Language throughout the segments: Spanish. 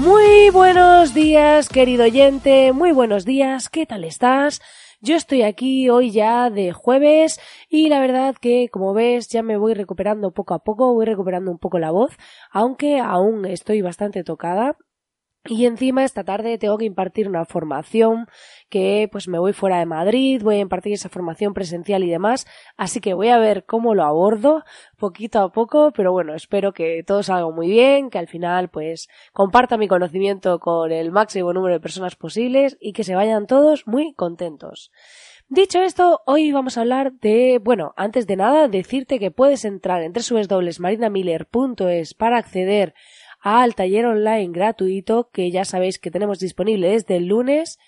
Muy buenos días, querido oyente, muy buenos días, ¿qué tal estás? Yo estoy aquí hoy ya de jueves y la verdad que, como ves, ya me voy recuperando poco a poco, voy recuperando un poco la voz, aunque aún estoy bastante tocada y encima esta tarde tengo que impartir una formación que pues me voy fuera de Madrid, voy a impartir esa formación presencial y demás, así que voy a ver cómo lo abordo poquito a poco, pero bueno, espero que todo salga muy bien, que al final pues comparta mi conocimiento con el máximo número de personas posibles y que se vayan todos muy contentos. Dicho esto, hoy vamos a hablar de, bueno, antes de nada, decirte que puedes entrar en www.marinamiller.es para acceder al taller online gratuito que ya sabéis que tenemos disponible desde el lunes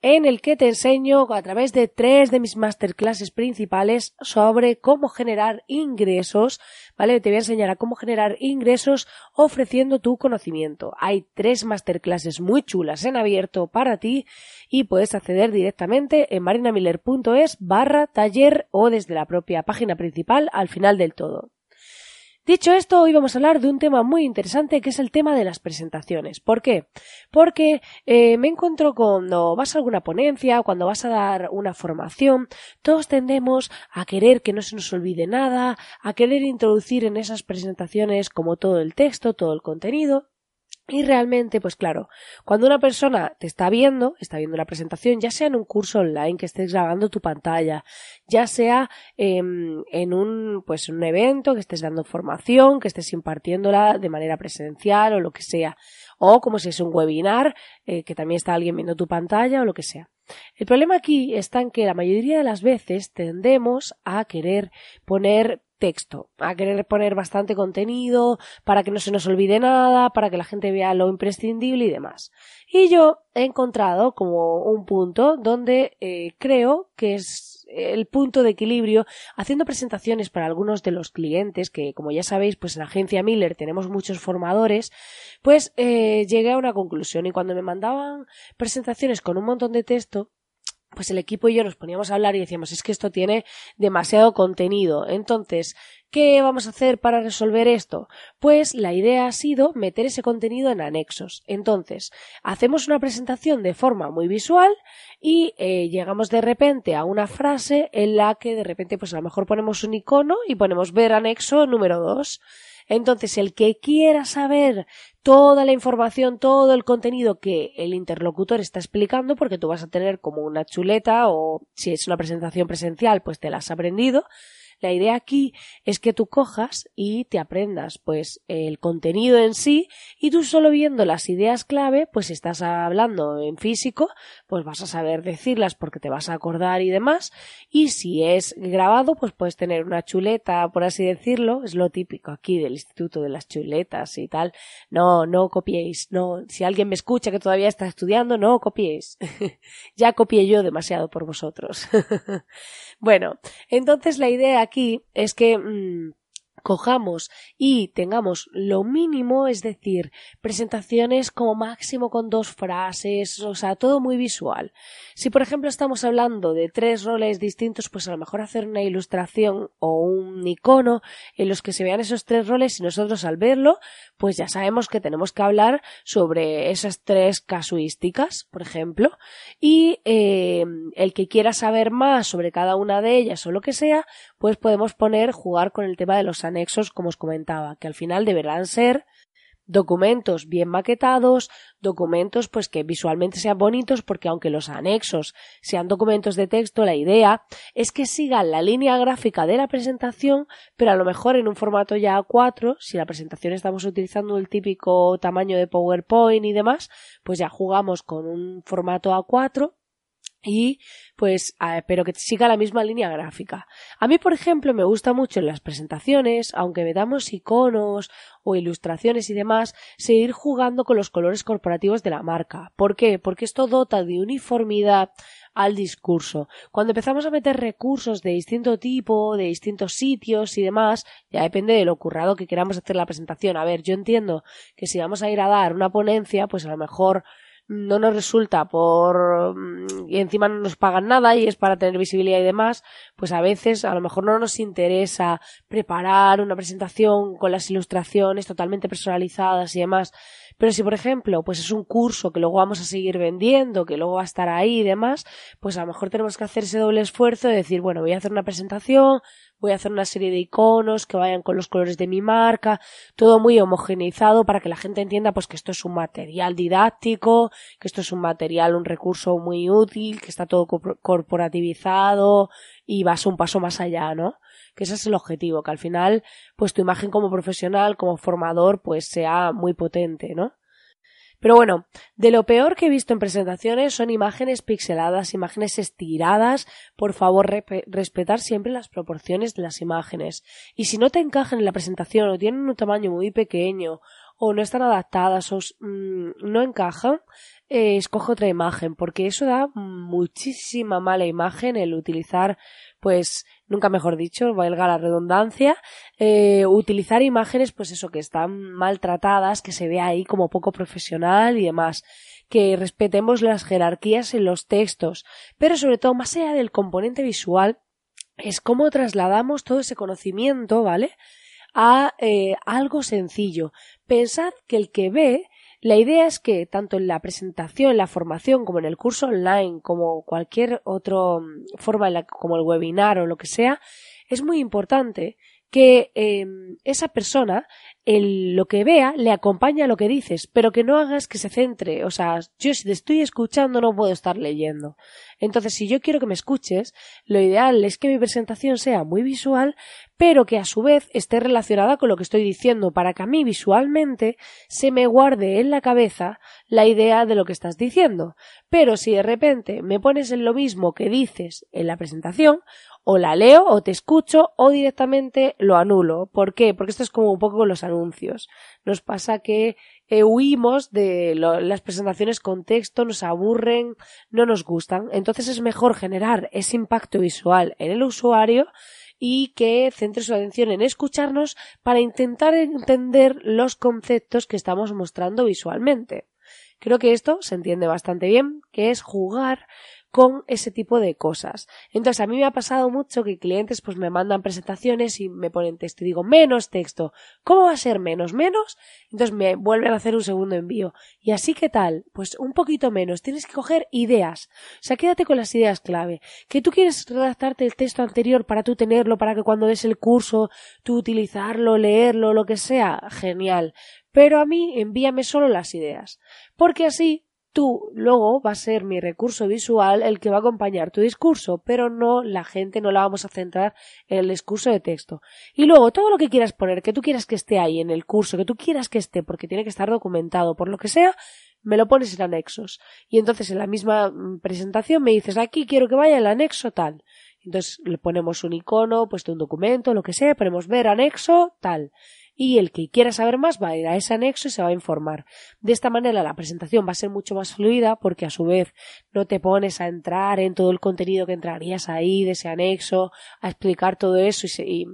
en el que te enseño a través de tres de mis masterclasses principales sobre cómo generar ingresos, ¿vale? Te voy a enseñar a cómo generar ingresos ofreciendo tu conocimiento. Hay tres masterclasses muy chulas en abierto para ti y puedes acceder directamente en marinamiller.es barra taller o desde la propia página principal al final del todo. Dicho esto, hoy vamos a hablar de un tema muy interesante que es el tema de las presentaciones. ¿Por qué? Porque eh, me encuentro cuando vas a alguna ponencia, cuando vas a dar una formación, todos tendemos a querer que no se nos olvide nada, a querer introducir en esas presentaciones como todo el texto, todo el contenido, y realmente, pues claro, cuando una persona te está viendo, está viendo la presentación, ya sea en un curso online que estés grabando tu pantalla, ya sea em, en un, pues, un evento que estés dando formación, que estés impartiéndola de manera presencial o lo que sea, o como si es un webinar, eh, que también está alguien viendo tu pantalla o lo que sea. El problema aquí está en que la mayoría de las veces tendemos a querer poner texto, a querer poner bastante contenido para que no se nos olvide nada, para que la gente vea lo imprescindible y demás. Y yo he encontrado como un punto donde eh, creo que es el punto de equilibrio haciendo presentaciones para algunos de los clientes que como ya sabéis pues en agencia Miller tenemos muchos formadores pues eh, llegué a una conclusión y cuando me mandaban presentaciones con un montón de texto pues el equipo y yo nos poníamos a hablar y decíamos es que esto tiene demasiado contenido. Entonces, ¿qué vamos a hacer para resolver esto? Pues la idea ha sido meter ese contenido en anexos. Entonces, hacemos una presentación de forma muy visual y eh, llegamos de repente a una frase en la que de repente pues a lo mejor ponemos un icono y ponemos ver anexo número 2. Entonces, el que quiera saber toda la información, todo el contenido que el interlocutor está explicando, porque tú vas a tener como una chuleta o si es una presentación presencial, pues te la has aprendido, la idea aquí es que tú cojas y te aprendas pues el contenido en sí y tú solo viendo las ideas clave, pues si estás hablando en físico, pues vas a saber decirlas porque te vas a acordar y demás. Y si es grabado, pues puedes tener una chuleta, por así decirlo, es lo típico aquí del Instituto de las Chuletas y tal. No, no copiéis, no, si alguien me escucha que todavía está estudiando, no copiéis. ya copié yo demasiado por vosotros. bueno, entonces la idea aquí es que mm, cojamos y tengamos lo mínimo, es decir, presentaciones como máximo con dos frases, o sea, todo muy visual. Si por ejemplo estamos hablando de tres roles distintos, pues a lo mejor hacer una ilustración o un icono en los que se vean esos tres roles y nosotros al verlo, pues ya sabemos que tenemos que hablar sobre esas tres casuísticas, por ejemplo, y eh, el que quiera saber más sobre cada una de ellas o lo que sea, pues podemos poner jugar con el tema de los anexos, como os comentaba, que al final deberán ser documentos bien maquetados, documentos pues que visualmente sean bonitos porque aunque los anexos sean documentos de texto, la idea es que sigan la línea gráfica de la presentación, pero a lo mejor en un formato ya A4, si la presentación estamos utilizando el típico tamaño de PowerPoint y demás, pues ya jugamos con un formato A4 y pues pero que siga la misma línea gráfica. A mí, por ejemplo, me gusta mucho en las presentaciones, aunque metamos iconos o ilustraciones y demás, seguir jugando con los colores corporativos de la marca. ¿Por qué? Porque esto dota de uniformidad al discurso. Cuando empezamos a meter recursos de distinto tipo, de distintos sitios y demás, ya depende de lo currado que queramos hacer la presentación. A ver, yo entiendo que si vamos a ir a dar una ponencia, pues a lo mejor no nos resulta por mm, y encima no nos pagan nada y es para tener visibilidad y demás, pues a veces a lo mejor no nos interesa preparar una presentación con las ilustraciones totalmente personalizadas y demás. Pero si por ejemplo, pues es un curso que luego vamos a seguir vendiendo, que luego va a estar ahí y demás, pues a lo mejor tenemos que hacer ese doble esfuerzo de decir, bueno, voy a hacer una presentación, voy a hacer una serie de iconos que vayan con los colores de mi marca, todo muy homogeneizado para que la gente entienda pues que esto es un material didáctico, que esto es un material, un recurso muy útil, que está todo corporativizado y vas un paso más allá, ¿no? Que ese es el objetivo, que al final pues tu imagen como profesional, como formador, pues sea muy potente, ¿no? Pero bueno, de lo peor que he visto en presentaciones son imágenes pixeladas, imágenes estiradas. Por favor, respetar siempre las proporciones de las imágenes. Y si no te encajan en la presentación o tienen un tamaño muy pequeño o no están adaptadas o mm, no encajan, eh, escoge otra imagen, porque eso da muchísima mala imagen el utilizar, pues, nunca mejor dicho, valga la redundancia, eh, utilizar imágenes, pues eso, que están maltratadas, que se ve ahí como poco profesional y demás que respetemos las jerarquías en los textos, pero sobre todo más allá del componente visual, es cómo trasladamos todo ese conocimiento, ¿vale? A eh, algo sencillo. Pensad que el que ve la idea es que tanto en la presentación, en la formación, como en el curso online, como cualquier otra mm, forma, como el webinar o lo que sea, es muy importante que em, esa persona el, lo que vea le acompaña a lo que dices, pero que no hagas que se centre. O sea, yo si te estoy escuchando no puedo estar leyendo. Entonces, si yo quiero que me escuches, lo ideal es que mi presentación sea muy visual, pero que a su vez esté relacionada con lo que estoy diciendo, para que a mí visualmente se me guarde en la cabeza la idea de lo que estás diciendo. Pero si de repente me pones en lo mismo que dices en la presentación, o la leo o te escucho o directamente lo anulo. ¿Por qué? Porque esto es como un poco con los anuncios. Nos pasa que eh, huimos de las presentaciones con texto, nos aburren, no nos gustan. Entonces es mejor generar ese impacto visual en el usuario y que centre su atención en escucharnos para intentar entender los conceptos que estamos mostrando visualmente. Creo que esto se entiende bastante bien, que es jugar con ese tipo de cosas. Entonces, a mí me ha pasado mucho que clientes pues me mandan presentaciones y me ponen texto y digo menos texto. ¿Cómo va a ser menos? ¿Menos? Entonces me vuelven a hacer un segundo envío. ¿Y así qué tal? Pues un poquito menos. Tienes que coger ideas. O sea, quédate con las ideas clave. Que tú quieres redactarte el texto anterior para tú tenerlo, para que cuando des el curso tú utilizarlo, leerlo, lo que sea. Genial. Pero a mí envíame solo las ideas. Porque así tú luego va a ser mi recurso visual el que va a acompañar tu discurso, pero no la gente no la vamos a centrar en el discurso de texto. Y luego todo lo que quieras poner, que tú quieras que esté ahí en el curso, que tú quieras que esté porque tiene que estar documentado por lo que sea, me lo pones en anexos. Y entonces en la misma mm, presentación me dices aquí quiero que vaya el anexo tal. Entonces le ponemos un icono, pues de un documento, lo que sea, ponemos ver anexo tal y el que quiera saber más va a ir a ese anexo y se va a informar. De esta manera la presentación va a ser mucho más fluida porque a su vez no te pones a entrar en todo el contenido que entrarías ahí de ese anexo, a explicar todo eso y,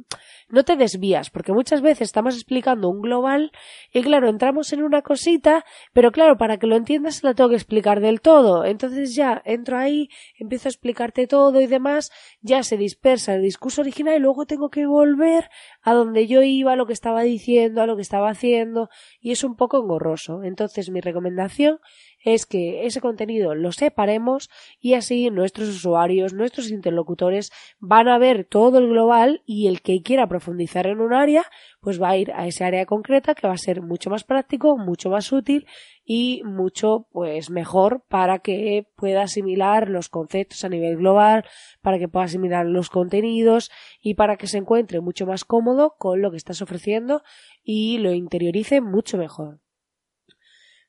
no te desvías porque muchas veces estamos explicando un global y claro, entramos en una cosita, pero claro, para que lo entiendas la tengo que explicar del todo. Entonces ya entro ahí, empiezo a explicarte todo y demás, ya se dispersa el discurso original y luego tengo que volver a donde yo iba, a lo que estaba diciendo, a lo que estaba haciendo, y es un poco engorroso. Entonces mi recomendación es que ese contenido lo separemos y así nuestros usuarios, nuestros interlocutores van a ver todo el global y el que quiera profundizar en un área, pues va a ir a esa área concreta que va a ser mucho más práctico, mucho más útil y mucho pues mejor para que pueda asimilar los conceptos a nivel global, para que pueda asimilar los contenidos y para que se encuentre mucho más cómodo con lo que estás ofreciendo y lo interiorice mucho mejor.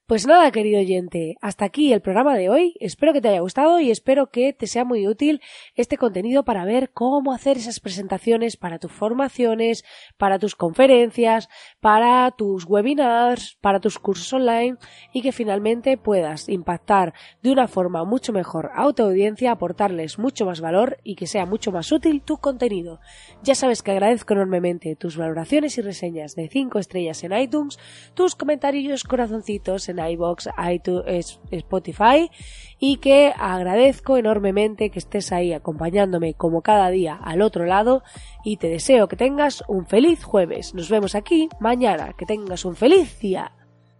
Pues nada, querido oyente, hasta aquí el programa de hoy. Espero que te haya gustado y espero que te sea muy útil este contenido para ver cómo hacer esas presentaciones para tus formaciones, para tus conferencias, para tus webinars, para tus cursos online y que finalmente puedas impactar de una forma mucho mejor a tu audiencia, aportarles mucho más valor y que sea mucho más útil tu contenido. Ya sabes que agradezco enormemente tus valoraciones y reseñas de 5 estrellas en iTunes, tus comentarios corazoncitos en iBox, iTunes, Spotify y que agradezco enormemente que estés ahí acompañándome como cada día al otro lado y te deseo que tengas un feliz jueves. Nos vemos aquí mañana. Que tengas un feliz día.